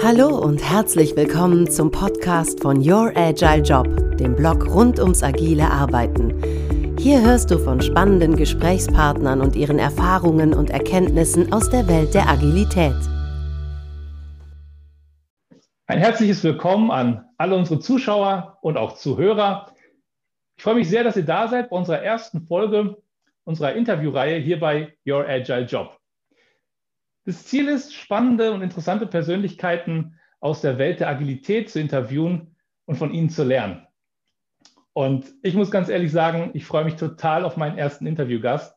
Hallo und herzlich willkommen zum Podcast von Your Agile Job, dem Blog rund ums agile Arbeiten. Hier hörst du von spannenden Gesprächspartnern und ihren Erfahrungen und Erkenntnissen aus der Welt der Agilität. Ein herzliches Willkommen an alle unsere Zuschauer und auch Zuhörer. Ich freue mich sehr, dass ihr da seid bei unserer ersten Folge unserer Interviewreihe hier bei Your Agile Job. Das Ziel ist, spannende und interessante Persönlichkeiten aus der Welt der Agilität zu interviewen und von ihnen zu lernen. Und ich muss ganz ehrlich sagen, ich freue mich total auf meinen ersten Interviewgast,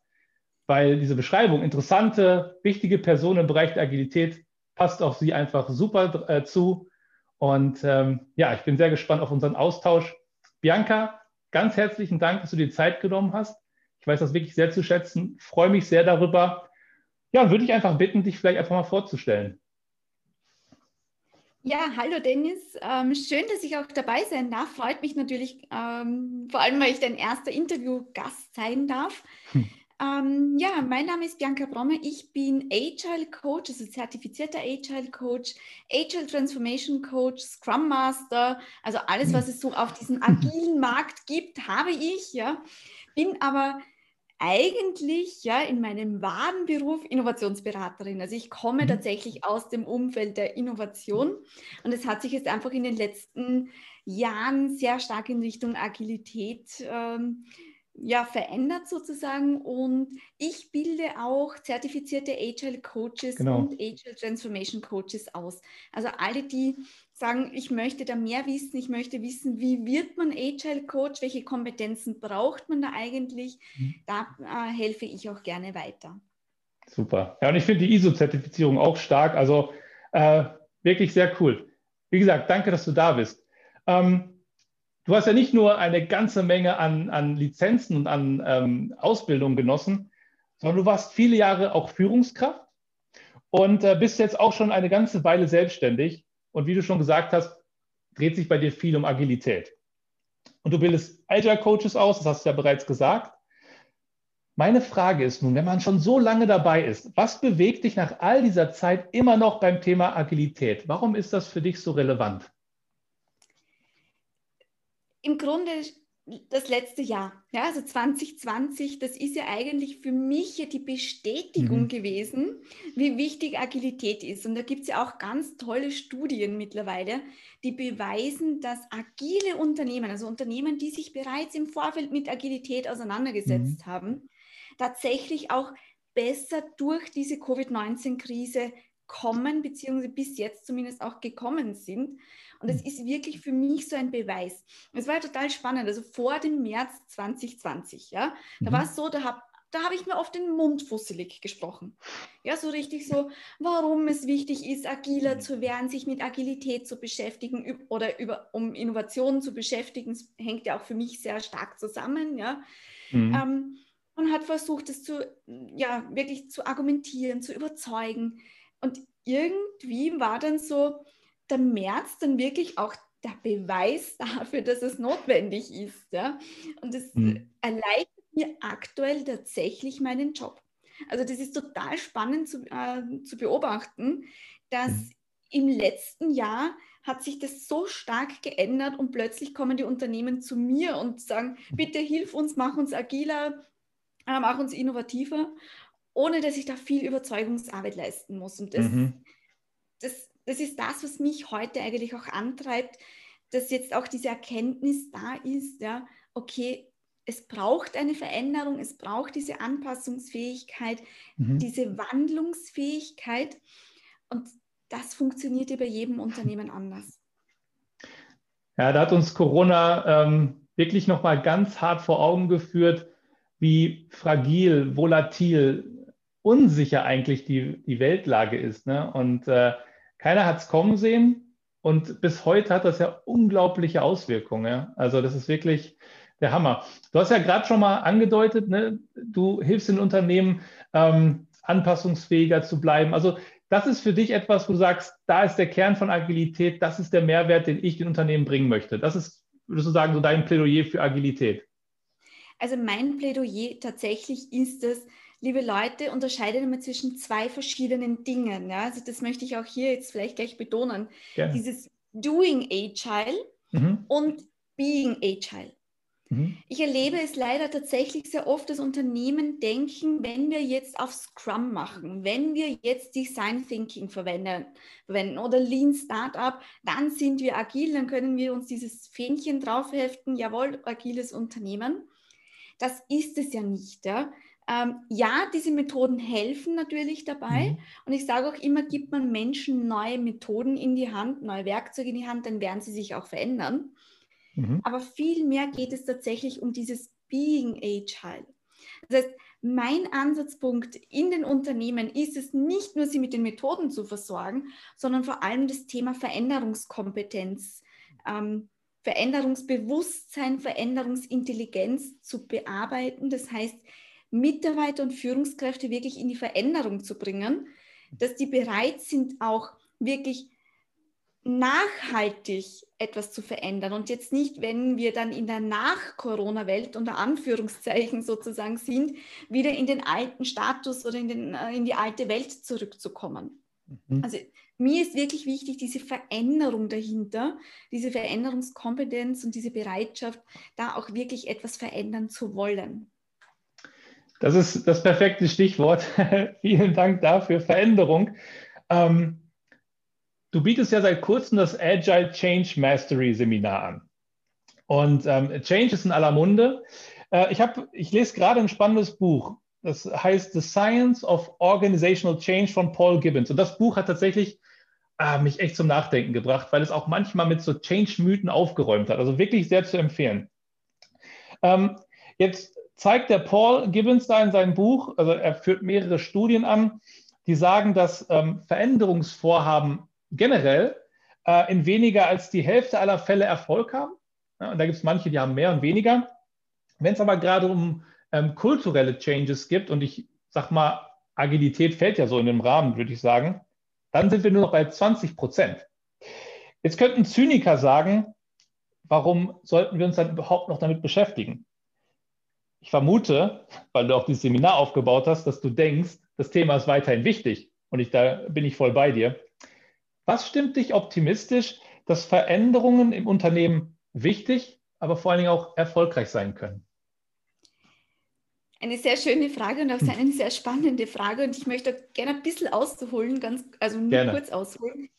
weil diese Beschreibung, interessante, wichtige Person im Bereich der Agilität, passt auf sie einfach super äh, zu. Und ähm, ja, ich bin sehr gespannt auf unseren Austausch. Bianca, ganz herzlichen Dank, dass du dir Zeit genommen hast. Ich weiß das wirklich sehr zu schätzen, freue mich sehr darüber ja, würde ich einfach bitten, dich vielleicht einfach mal vorzustellen. Ja, hallo Dennis. Ähm, schön, dass ich auch dabei sein darf. Freut mich natürlich, ähm, vor allem, weil ich dein erster Interviewgast sein darf. Hm. Ähm, ja, mein Name ist Bianca Brommer. Ich bin Agile Coach, also zertifizierter Agile Coach, Agile Transformation Coach, Scrum Master, also alles, hm. was es so auf diesem agilen Markt gibt, habe ich. Ja, bin aber eigentlich ja in meinem wahren Beruf Innovationsberaterin. Also ich komme mhm. tatsächlich aus dem Umfeld der Innovation und es hat sich jetzt einfach in den letzten Jahren sehr stark in Richtung Agilität ähm, ja, verändert sozusagen und ich bilde auch zertifizierte Agile Coaches genau. und Agile Transformation Coaches aus. Also alle, die sagen, ich möchte da mehr wissen, ich möchte wissen, wie wird man Agile Coach, welche Kompetenzen braucht man da eigentlich, mhm. da äh, helfe ich auch gerne weiter. Super. Ja, und ich finde die ISO-Zertifizierung auch stark, also äh, wirklich sehr cool. Wie gesagt, danke, dass du da bist. Ähm, du hast ja nicht nur eine ganze Menge an, an Lizenzen und an ähm, Ausbildung genossen, sondern du warst viele Jahre auch Führungskraft und äh, bist jetzt auch schon eine ganze Weile selbstständig. Und wie du schon gesagt hast, dreht sich bei dir viel um Agilität. Und du bildest Agile Coaches aus, das hast du ja bereits gesagt. Meine Frage ist nun, wenn man schon so lange dabei ist, was bewegt dich nach all dieser Zeit immer noch beim Thema Agilität? Warum ist das für dich so relevant? im Grunde das letzte Jahr, ja, also 2020, das ist ja eigentlich für mich ja die Bestätigung mhm. gewesen, wie wichtig Agilität ist. Und da gibt es ja auch ganz tolle Studien mittlerweile, die beweisen, dass agile Unternehmen, also Unternehmen, die sich bereits im Vorfeld mit Agilität auseinandergesetzt mhm. haben, tatsächlich auch besser durch diese Covid-19-Krise kommen, beziehungsweise bis jetzt zumindest auch gekommen sind. Und das hm. ist wirklich für mich so ein Beweis. Es war total spannend. Also vor dem März 2020, ja, da mhm. war es so, da habe da habe ich mir oft den Mund fusselig gesprochen. Ja, so richtig so, warum es wichtig ist, agiler zu werden, sich mit Agilität zu beschäftigen oder über, um Innovationen zu beschäftigen. Das hängt ja auch für mich sehr stark zusammen. Ja. Mhm. Ähm, und hat versucht, es zu, ja, wirklich zu argumentieren, zu überzeugen. Und irgendwie war dann so der März dann wirklich auch der Beweis dafür, dass es notwendig ist. Ja? Und es mhm. erleichtert mir aktuell tatsächlich meinen Job. Also das ist total spannend zu, äh, zu beobachten, dass mhm. im letzten Jahr hat sich das so stark geändert und plötzlich kommen die Unternehmen zu mir und sagen, mhm. bitte hilf uns, mach uns agiler, äh, mach uns innovativer ohne dass ich da viel Überzeugungsarbeit leisten muss. Und das, mhm. das, das ist das, was mich heute eigentlich auch antreibt, dass jetzt auch diese Erkenntnis da ist, ja, okay, es braucht eine Veränderung, es braucht diese Anpassungsfähigkeit, mhm. diese Wandlungsfähigkeit und das funktioniert ja bei jedem Unternehmen anders. Ja, da hat uns Corona ähm, wirklich nochmal ganz hart vor Augen geführt, wie fragil, volatil, unsicher eigentlich die, die Weltlage ist. Ne? Und äh, keiner hat es kommen sehen. Und bis heute hat das ja unglaubliche Auswirkungen. Also das ist wirklich der Hammer. Du hast ja gerade schon mal angedeutet, ne? du hilfst den Unternehmen, ähm, anpassungsfähiger zu bleiben. Also das ist für dich etwas, wo du sagst, da ist der Kern von Agilität, das ist der Mehrwert, den ich den Unternehmen bringen möchte. Das ist, würdest du sagen, so dein Plädoyer für Agilität. Also mein Plädoyer tatsächlich ist es, liebe Leute, unterscheidet immer zwischen zwei verschiedenen Dingen. Ja? Also das möchte ich auch hier jetzt vielleicht gleich betonen. Gerne. Dieses Doing Agile mhm. und Being Agile. Mhm. Ich erlebe es leider tatsächlich sehr oft, dass Unternehmen denken, wenn wir jetzt auf Scrum machen, wenn wir jetzt Design Thinking verwenden, verwenden oder Lean Startup, dann sind wir agil, dann können wir uns dieses Fähnchen draufheften, jawohl, agiles Unternehmen. Das ist es ja nicht. Ja? Ähm, ja, diese Methoden helfen natürlich dabei. Mhm. Und ich sage auch immer, gibt man Menschen neue Methoden in die Hand, neue Werkzeuge in die Hand, dann werden sie sich auch verändern. Mhm. Aber vielmehr geht es tatsächlich um dieses Being Agile. Das heißt, mein Ansatzpunkt in den Unternehmen ist es nicht nur, sie mit den Methoden zu versorgen, sondern vor allem das Thema Veränderungskompetenz, ähm, Veränderungsbewusstsein, Veränderungsintelligenz zu bearbeiten. Das heißt, Mitarbeiter und Führungskräfte wirklich in die Veränderung zu bringen, dass die bereit sind, auch wirklich nachhaltig etwas zu verändern und jetzt nicht, wenn wir dann in der Nach-Corona-Welt unter Anführungszeichen sozusagen sind, wieder in den alten Status oder in, den, äh, in die alte Welt zurückzukommen. Mhm. Also mir ist wirklich wichtig, diese Veränderung dahinter, diese Veränderungskompetenz und diese Bereitschaft, da auch wirklich etwas verändern zu wollen. Das ist das perfekte Stichwort. Vielen Dank dafür. Veränderung. Ähm, du bietest ja seit kurzem das Agile Change Mastery Seminar an. Und ähm, Change ist in aller Munde. Äh, ich, hab, ich lese gerade ein spannendes Buch. Das heißt The Science of Organizational Change von Paul Gibbons. Und das Buch hat tatsächlich äh, mich echt zum Nachdenken gebracht, weil es auch manchmal mit so Change-Mythen aufgeräumt hat. Also wirklich sehr zu empfehlen. Ähm, jetzt zeigt der Paul Gibbons da in seinem Buch, also er führt mehrere Studien an, die sagen, dass ähm, Veränderungsvorhaben generell äh, in weniger als die Hälfte aller Fälle Erfolg haben. Ja, und da gibt es manche, die haben mehr und weniger. Wenn es aber gerade um ähm, kulturelle Changes gibt, und ich sag mal, Agilität fällt ja so in den Rahmen, würde ich sagen, dann sind wir nur noch bei 20 Prozent. Jetzt könnten Zyniker sagen, warum sollten wir uns dann überhaupt noch damit beschäftigen? Ich vermute, weil du auch dieses Seminar aufgebaut hast, dass du denkst, das Thema ist weiterhin wichtig. Und ich, da bin ich voll bei dir. Was stimmt dich optimistisch, dass Veränderungen im Unternehmen wichtig, aber vor allen Dingen auch erfolgreich sein können? Eine sehr schöne Frage und auch eine sehr spannende Frage. Und ich möchte gerne ein bisschen ausholen, ganz, also nur gerne. kurz ausholen.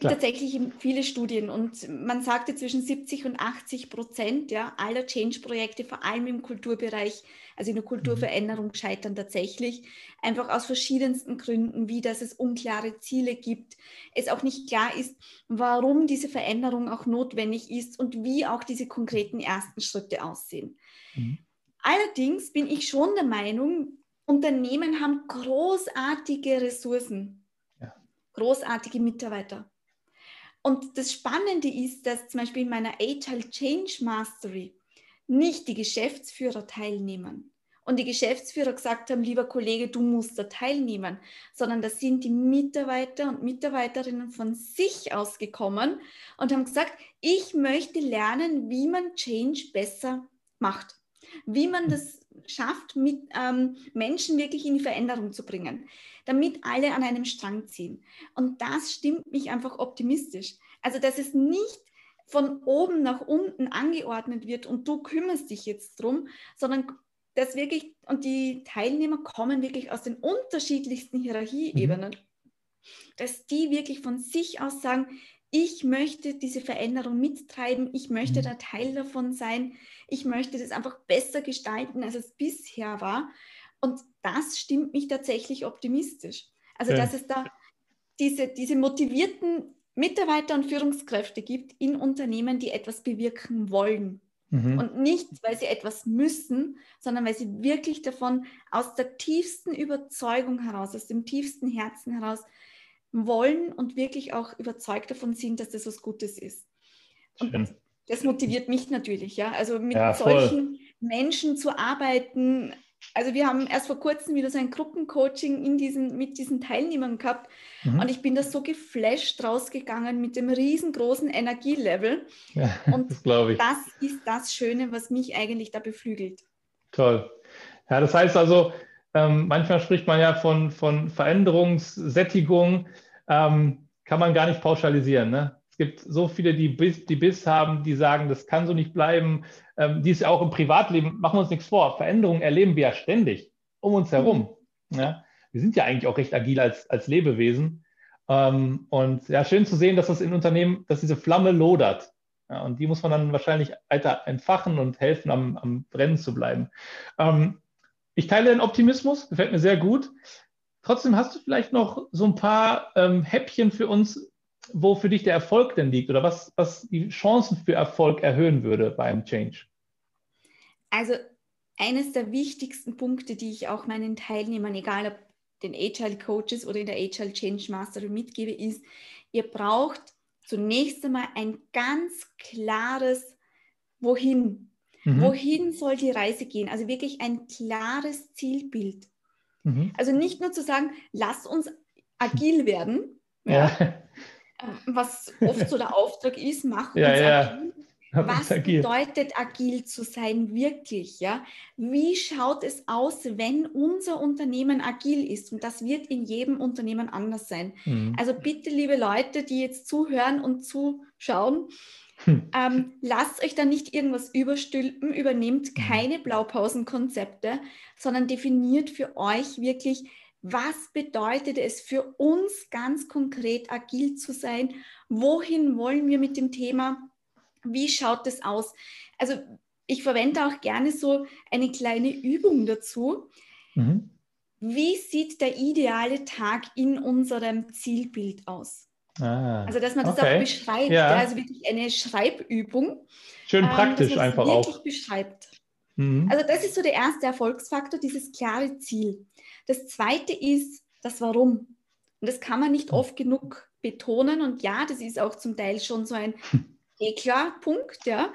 Klar. tatsächlich viele Studien und man sagte zwischen 70 und 80 Prozent ja, aller Change-Projekte, vor allem im Kulturbereich, also in der Kulturveränderung, scheitern tatsächlich. Einfach aus verschiedensten Gründen, wie dass es unklare Ziele gibt, es auch nicht klar ist, warum diese Veränderung auch notwendig ist und wie auch diese konkreten ersten Schritte aussehen. Mhm. Allerdings bin ich schon der Meinung, Unternehmen haben großartige Ressourcen, großartige Mitarbeiter. Und das Spannende ist, dass zum Beispiel in meiner Agile Change Mastery nicht die Geschäftsführer teilnehmen und die Geschäftsführer gesagt haben, lieber Kollege, du musst da teilnehmen, sondern das sind die Mitarbeiter und Mitarbeiterinnen von sich ausgekommen und haben gesagt, ich möchte lernen, wie man Change besser macht, wie man das schafft, mit ähm, Menschen wirklich in die Veränderung zu bringen damit alle an einem Strang ziehen. Und das stimmt mich einfach optimistisch. Also, dass es nicht von oben nach unten angeordnet wird und du kümmerst dich jetzt drum, sondern dass wirklich, und die Teilnehmer kommen wirklich aus den unterschiedlichsten Hierarchieebenen, mhm. Dass die wirklich von sich aus sagen, ich möchte diese Veränderung mittreiben, ich möchte mhm. da Teil davon sein, ich möchte das einfach besser gestalten, als es bisher war. Und das stimmt mich tatsächlich optimistisch. Also, ja. dass es da diese, diese motivierten Mitarbeiter und Führungskräfte gibt in Unternehmen, die etwas bewirken wollen. Mhm. Und nicht, weil sie etwas müssen, sondern weil sie wirklich davon aus der tiefsten Überzeugung heraus, aus dem tiefsten Herzen heraus wollen und wirklich auch überzeugt davon sind, dass das was Gutes ist. Und Schön. das motiviert mich natürlich, ja. Also mit ja, solchen Menschen zu arbeiten, also wir haben erst vor kurzem wieder so ein Gruppencoaching in diesen, mit diesen Teilnehmern gehabt mhm. und ich bin da so geflasht rausgegangen mit dem riesengroßen Energielevel. Ja, und das, das ist das Schöne, was mich eigentlich da beflügelt. Toll. Ja, das heißt also, Ähm, manchmal spricht man ja von, von Veränderungssättigung, ähm, kann man gar nicht pauschalisieren. Ne? Es gibt so viele, die Biss, die Biss haben, die sagen, das kann so nicht bleiben. Ähm, die ist ja auch im Privatleben, machen wir uns nichts vor. Veränderungen erleben wir ja ständig um uns herum. Mhm. Ja? Wir sind ja eigentlich auch recht agil als, als Lebewesen. Ähm, und ja, schön zu sehen, dass das in Unternehmen, dass diese Flamme lodert. Ja, und die muss man dann wahrscheinlich weiter entfachen und helfen, am, am Brennen zu bleiben. Ähm, ich teile den Optimismus, gefällt mir sehr gut. Trotzdem hast du vielleicht noch so ein paar ähm, Häppchen für uns, wo für dich der Erfolg denn liegt oder was, was die Chancen für Erfolg erhöhen würde beim Change? Also eines der wichtigsten Punkte, die ich auch meinen Teilnehmern, egal ob den Agile Coaches oder in der Agile Change Mastery mitgebe, ist, ihr braucht zunächst einmal ein ganz klares Wohin. Mhm. Wohin soll die Reise gehen? Also wirklich ein klares Zielbild. Mhm. Also nicht nur zu sagen, lass uns agil werden, ja. Ja, ähm, was oft so der Auftrag ist, mach uns ja, agil, was agil. bedeutet agil zu sein wirklich? Ja? Wie schaut es aus, wenn unser Unternehmen agil ist? Und das wird in jedem Unternehmen anders sein. Mhm. Also bitte, liebe Leute, die jetzt zuhören und zuschauen, hm. ähm, lasst euch da nicht irgendwas überstülpen, übernehmt hm. keine Blaupausenkonzepte, sondern definiert für euch wirklich, was bedeutet es für uns ganz konkret agil zu sein? Wohin wollen wir mit dem Thema? Wie schaut es aus? Also ich verwende auch gerne so eine kleine Übung dazu. Mhm. Wie sieht der ideale Tag in unserem Zielbild aus? Ah, also, dass man das okay. auch beschreibt, ja. also wirklich eine Schreibübung. Schön ähm, praktisch ähm, einfach wirklich auch. beschreibt. Mhm. Also, das ist so der erste Erfolgsfaktor, dieses klare Ziel. Das zweite ist das Warum. Und das kann man nicht hm. oft genug betonen. Und ja, das ist auch zum Teil schon so ein eh klar, Punkt, ja.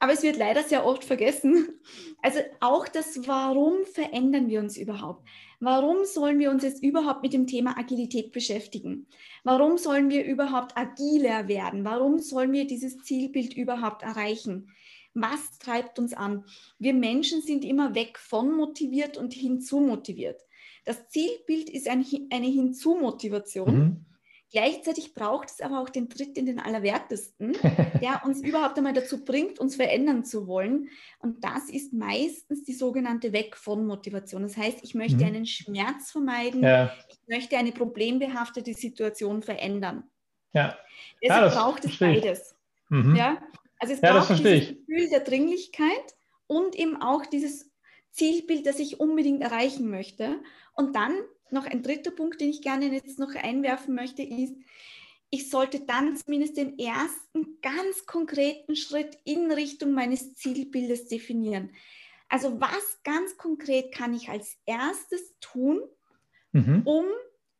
Aber es wird leider sehr oft vergessen. Also auch das Warum verändern wir uns überhaupt? Warum sollen wir uns jetzt überhaupt mit dem Thema Agilität beschäftigen? Warum sollen wir überhaupt agiler werden? Warum sollen wir dieses Zielbild überhaupt erreichen? Was treibt uns an? Wir Menschen sind immer weg von motiviert und hinzu motiviert. Das Zielbild ist ein, eine Hinzu-Motivation. Mhm. Gleichzeitig braucht es aber auch den Tritt in den Allerwertesten, der uns überhaupt einmal dazu bringt, uns verändern zu wollen. Und das ist meistens die sogenannte Weg von Motivation. Das heißt, ich möchte mhm. einen Schmerz vermeiden, ja. ich möchte eine problembehaftete Situation verändern. Ja. Deshalb ja, braucht es beides. Mhm. Ja? Also es ja, braucht dieses Gefühl der Dringlichkeit und eben auch dieses Zielbild, das ich unbedingt erreichen möchte. Und dann noch ein dritter Punkt, den ich gerne jetzt noch einwerfen möchte, ist, ich sollte dann zumindest den ersten ganz konkreten Schritt in Richtung meines Zielbildes definieren. Also was ganz konkret kann ich als erstes tun, mhm. um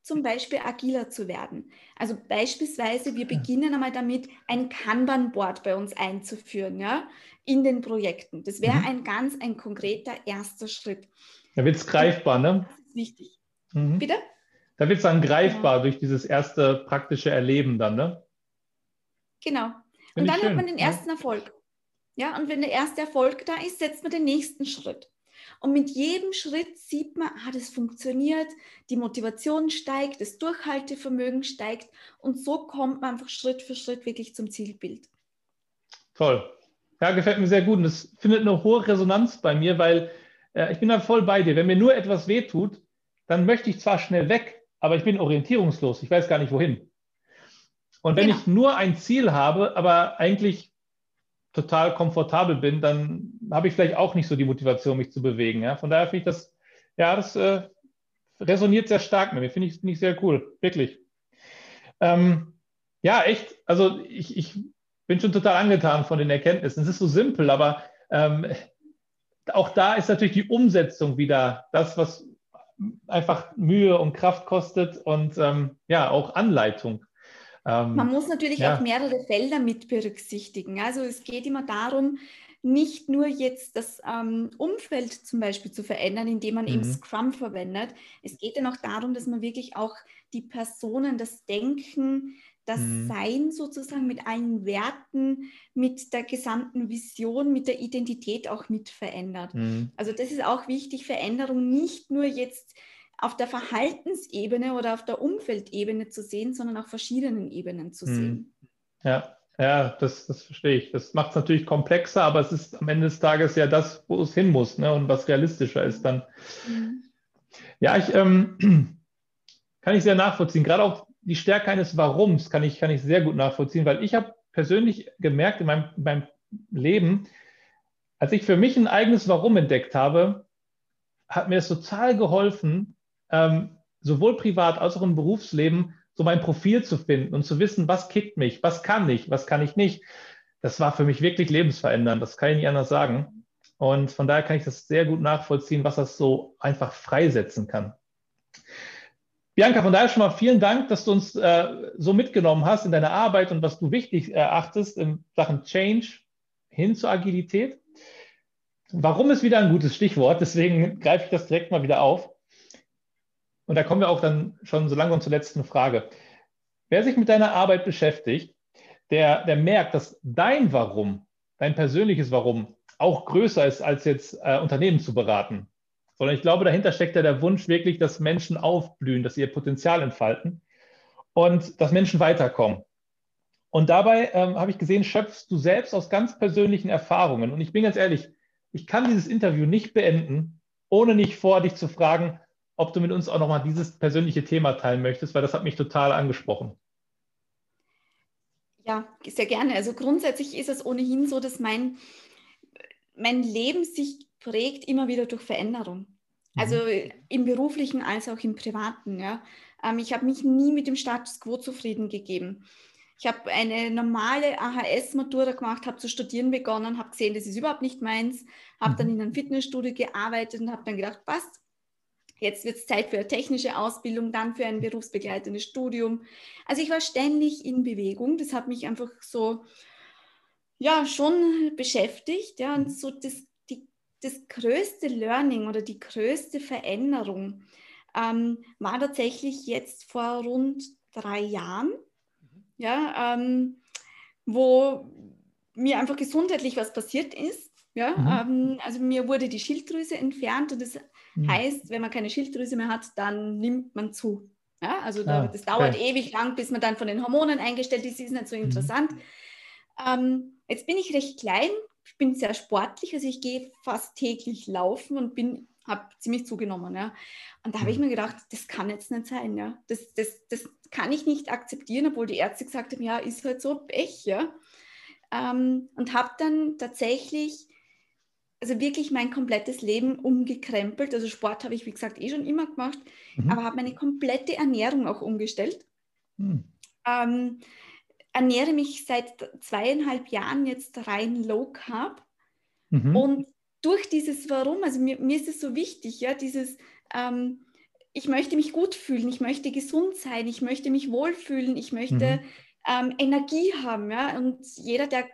zum Beispiel agiler zu werden? Also beispielsweise, wir beginnen einmal damit, ein Kanban-Board bei uns einzuführen, ja, in den Projekten. Das wäre mhm. ein ganz, ein konkreter erster Schritt. Da wird es greifbar, ne? Das ist wichtig. Mhm. Bitte? Da wird es dann greifbar ja. durch dieses erste praktische Erleben dann, ne? Genau. Find und dann hat man den ersten ja. Erfolg. Ja, und wenn der erste Erfolg da ist, setzt man den nächsten Schritt. Und mit jedem Schritt sieht man, ah, das funktioniert, die Motivation steigt, das Durchhaltevermögen steigt und so kommt man einfach Schritt für Schritt wirklich zum Zielbild. Toll. Ja, gefällt mir sehr gut. Und das findet eine hohe Resonanz bei mir, weil äh, ich bin da voll bei dir. Wenn mir nur etwas wehtut, dann möchte ich zwar schnell weg, aber ich bin orientierungslos. Ich weiß gar nicht wohin. Und wenn genau. ich nur ein Ziel habe, aber eigentlich total komfortabel bin, dann habe ich vielleicht auch nicht so die Motivation, mich zu bewegen. Ja? Von daher finde ich das, ja, das äh, resoniert sehr stark mit mir. Finde ich, find ich sehr cool, wirklich. Ähm, ja, echt. Also ich, ich bin schon total angetan von den Erkenntnissen. Es ist so simpel, aber ähm, auch da ist natürlich die Umsetzung wieder das, was einfach Mühe und Kraft kostet und ähm, ja, auch Anleitung. Ähm, Man muss natürlich ja. auch mehrere Felder mit berücksichtigen. Also es geht immer darum, nicht nur jetzt das ähm, Umfeld zum Beispiel zu verändern, indem man mhm. eben Scrum verwendet. Es geht dann auch darum, dass man wirklich auch die Personen, das Denken, das mhm. Sein sozusagen mit allen Werten, mit der gesamten Vision, mit der Identität auch mit verändert. Mhm. Also das ist auch wichtig, Veränderung nicht nur jetzt auf der Verhaltensebene oder auf der Umfeldebene zu sehen, sondern auf verschiedenen Ebenen zu mhm. sehen. Ja, ja, das, das verstehe ich. Das macht es natürlich komplexer, aber es ist am Ende des Tages ja das, wo es hin muss ne? und was realistischer ist dann. Mhm. Ja, ich ähm, kann ich sehr nachvollziehen. Gerade auch die Stärke eines Warums kann ich, kann ich sehr gut nachvollziehen, weil ich habe persönlich gemerkt in meinem, in meinem Leben, als ich für mich ein eigenes Warum entdeckt habe, hat mir es total geholfen, ähm, sowohl privat als auch im Berufsleben, so mein Profil zu finden und zu wissen, was kickt mich, was kann ich, was kann ich nicht. Das war für mich wirklich lebensverändernd, das kann ich nicht anders sagen. Und von daher kann ich das sehr gut nachvollziehen, was das so einfach freisetzen kann. Bianca, von daher schon mal vielen Dank, dass du uns äh, so mitgenommen hast in deiner Arbeit und was du wichtig erachtest in Sachen Change hin zur Agilität. Warum ist wieder ein gutes Stichwort, deswegen greife ich das direkt mal wieder auf. Und da kommen wir auch dann schon so langsam zur letzten Frage. Wer sich mit deiner Arbeit beschäftigt, der, der merkt, dass dein Warum, dein persönliches Warum auch größer ist, als jetzt äh, Unternehmen zu beraten. Sondern ich glaube, dahinter steckt ja der Wunsch wirklich, dass Menschen aufblühen, dass sie ihr Potenzial entfalten und dass Menschen weiterkommen. Und dabei ähm, habe ich gesehen, schöpfst du selbst aus ganz persönlichen Erfahrungen. Und ich bin ganz ehrlich, ich kann dieses Interview nicht beenden, ohne nicht vor dich zu fragen, ob du mit uns auch nochmal dieses persönliche Thema teilen möchtest, weil das hat mich total angesprochen. Ja, sehr gerne. Also grundsätzlich ist es ohnehin so, dass mein, mein Leben sich prägt immer wieder durch Veränderung. Mhm. Also im beruflichen als auch im privaten. Ja. Ähm, ich habe mich nie mit dem Status quo zufrieden gegeben. Ich habe eine normale AHS-Matura gemacht, habe zu studieren begonnen, habe gesehen, das ist überhaupt nicht meins, habe dann mhm. in einem Fitnessstudio gearbeitet und habe dann gedacht, passt, Jetzt wird es Zeit für eine technische Ausbildung, dann für ein berufsbegleitendes Studium. Also ich war ständig in Bewegung. Das hat mich einfach so, ja, schon beschäftigt. Ja, und mhm. so das, die, das größte Learning oder die größte Veränderung ähm, war tatsächlich jetzt vor rund drei Jahren, mhm. ja, ähm, wo mir einfach gesundheitlich was passiert ist. Ja, mhm. ähm, also mir wurde die Schilddrüse entfernt und das Mhm. Heißt, wenn man keine Schilddrüse mehr hat, dann nimmt man zu. Ja, also ah, das dauert ewig lang, bis man dann von den Hormonen eingestellt ist, ist nicht so mhm. interessant. Ähm, jetzt bin ich recht klein, ich bin sehr sportlich, also ich gehe fast täglich laufen und bin habe ziemlich zugenommen. Ja. Und da habe ich mhm. mir gedacht, das kann jetzt nicht sein. Ja. Das, das, das kann ich nicht akzeptieren, obwohl die Ärzte gesagt haben, ja, ist halt so Pech. Ja. Ähm, und habe dann tatsächlich also wirklich mein komplettes Leben umgekrempelt. Also Sport habe ich, wie gesagt, eh schon immer gemacht, mhm. aber habe meine komplette Ernährung auch umgestellt. Mhm. Ähm, ernähre mich seit zweieinhalb Jahren jetzt rein low carb. Mhm. Und durch dieses Warum, also mir, mir ist es so wichtig, ja, dieses, ähm, ich möchte mich gut fühlen, ich möchte gesund sein, ich möchte mich wohlfühlen, ich möchte mhm. ähm, Energie haben, ja, und jeder, der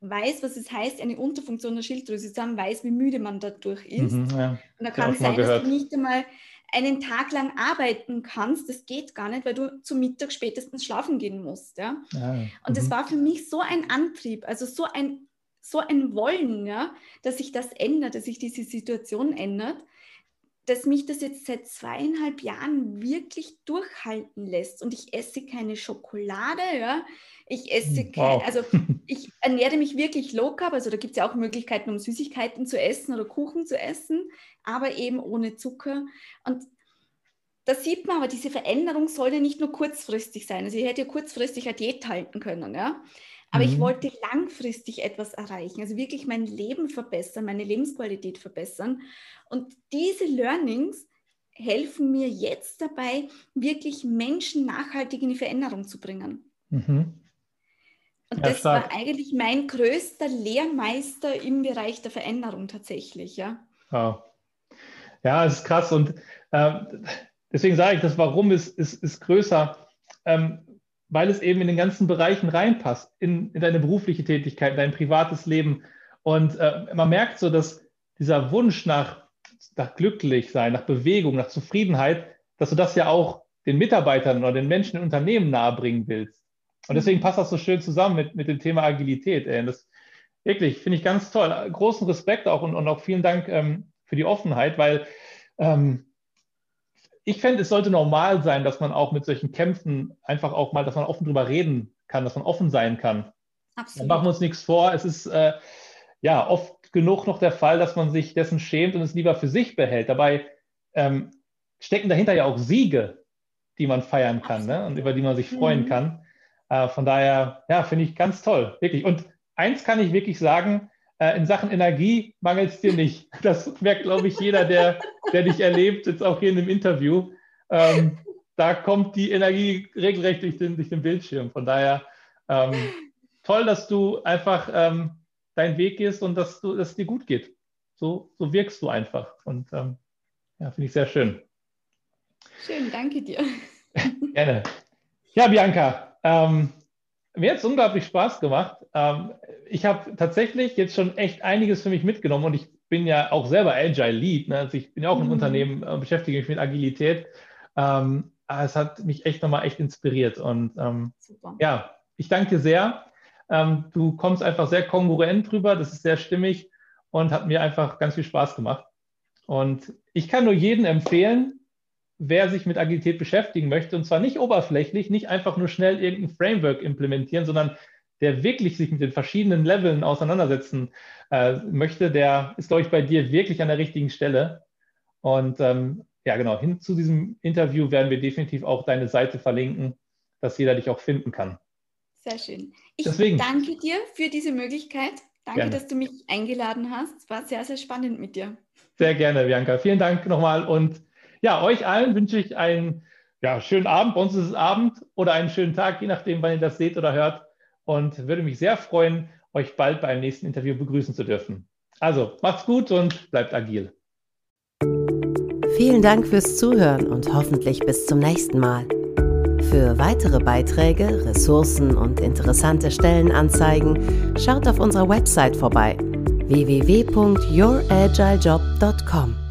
weiß, was es heißt, eine Unterfunktion der Schilddrüse zu haben, weiß, wie müde man dadurch ist. Mhm, ja. Und da kann es sein, dass du nicht einmal einen Tag lang arbeiten kannst. Das geht gar nicht, weil du zum Mittag spätestens schlafen gehen musst. Ja? ja. Und mhm. das war für mich so ein Antrieb, also so ein, so ein Wollen, ja, dass sich das ändert, dass sich diese Situation ändert dass mich das jetzt seit zweieinhalb Jahren wirklich durchhalten lässt. Und ich esse keine Schokolade, ja. Ich esse hm, wow. also ich ernähre mich wirklich low carb. Also da gibt es ja auch Möglichkeiten, um Süßigkeiten zu essen oder Kuchen zu essen, aber eben ohne Zucker. Und da sieht man aber, diese Veränderung soll ja nicht nur kurzfristig sein. Also ich hätte ja kurzfristig eine Diät halten können, ja. Aber mhm. ich wollte langfristig etwas erreichen, also wirklich mein Leben verbessern, meine Lebensqualität verbessern. Und diese Learnings helfen mir jetzt dabei, wirklich Menschen nachhaltig in die Veränderung zu bringen. Mhm. Und ja, das stark. war eigentlich mein größter Lehrmeister im Bereich der Veränderung tatsächlich, ja. Wow. Ja, es ist krass und äh, deswegen sage ich, das Warum ist, ist, ist größer. Ähm, weil es eben in den ganzen Bereichen reinpasst, in, in deine berufliche Tätigkeit, in dein privates Leben. Und äh, man merkt so, dass dieser Wunsch nach, nach Glücklichsein, nach Bewegung, nach Zufriedenheit, dass du das ja auch den Mitarbeitern oder den Menschen in Unternehmen nahebringen willst. Und deswegen passt das so schön zusammen mit, mit dem Thema Agilität. Ey. Das wirklich, finde ich ganz toll. Großen Respekt auch und, und auch vielen Dank ähm, für die Offenheit, weil ähm, ich fände, es sollte normal sein, dass man auch mit solchen Kämpfen einfach auch mal, dass man offen drüber reden kann, dass man offen sein kann. Absolut. Dann machen wir uns nichts vor. Es ist äh, ja oft genug noch der Fall, dass man sich dessen schämt und es lieber für sich behält. Dabei ähm, stecken dahinter ja auch Siege, die man feiern kann ne? und über die man sich freuen mhm. kann. Äh, von daher, ja, finde ich ganz toll, wirklich. Und eins kann ich wirklich sagen, äh, in Sachen Energie mangelt es dir nicht. Das merkt, glaube ich, jeder, der, der dich erlebt, jetzt auch hier in dem Interview. Ähm, da kommt die Energie regelrecht durch den, durch den Bildschirm. Von daher ähm, toll, dass du einfach ähm, deinen Weg gehst und dass, du, dass es dir gut geht. So, so wirkst du einfach. Und ähm, ja, finde ich sehr schön. Schön, danke dir. Gerne. Ja, Bianca, ähm, mir hat es unglaublich Spaß gemacht. Ich habe tatsächlich jetzt schon echt einiges für mich mitgenommen und ich bin ja auch selber Agile Lead. Ne? Also ich bin ja auch im mhm. Unternehmen, äh, beschäftige mich mit Agilität. Ähm, es hat mich echt nochmal echt inspiriert. Und ähm, ja, ich danke dir sehr. Ähm, du kommst einfach sehr kongruent drüber, das ist sehr stimmig und hat mir einfach ganz viel Spaß gemacht. Und ich kann nur jedem empfehlen, wer sich mit Agilität beschäftigen möchte, und zwar nicht oberflächlich, nicht einfach nur schnell irgendein Framework implementieren, sondern der wirklich sich mit den verschiedenen Leveln auseinandersetzen äh, möchte, der ist, glaube ich, bei dir wirklich an der richtigen Stelle. Und ähm, ja, genau, hin zu diesem Interview werden wir definitiv auch deine Seite verlinken, dass jeder dich auch finden kann. Sehr schön. Ich Deswegen. danke dir für diese Möglichkeit. Danke, gerne. dass du mich eingeladen hast. Es war sehr, sehr spannend mit dir. Sehr gerne, Bianca. Vielen Dank nochmal und ja, euch allen wünsche ich einen ja, schönen Abend. Bei uns ist es Abend oder einen schönen Tag, je nachdem, wann ihr das seht oder hört. Und würde mich sehr freuen, euch bald beim nächsten Interview begrüßen zu dürfen. Also, macht's gut und bleibt agil. Vielen Dank fürs Zuhören und hoffentlich bis zum nächsten Mal. Für weitere Beiträge, Ressourcen und interessante Stellenanzeigen schaut auf unserer Website vorbei www.youragilejob.com.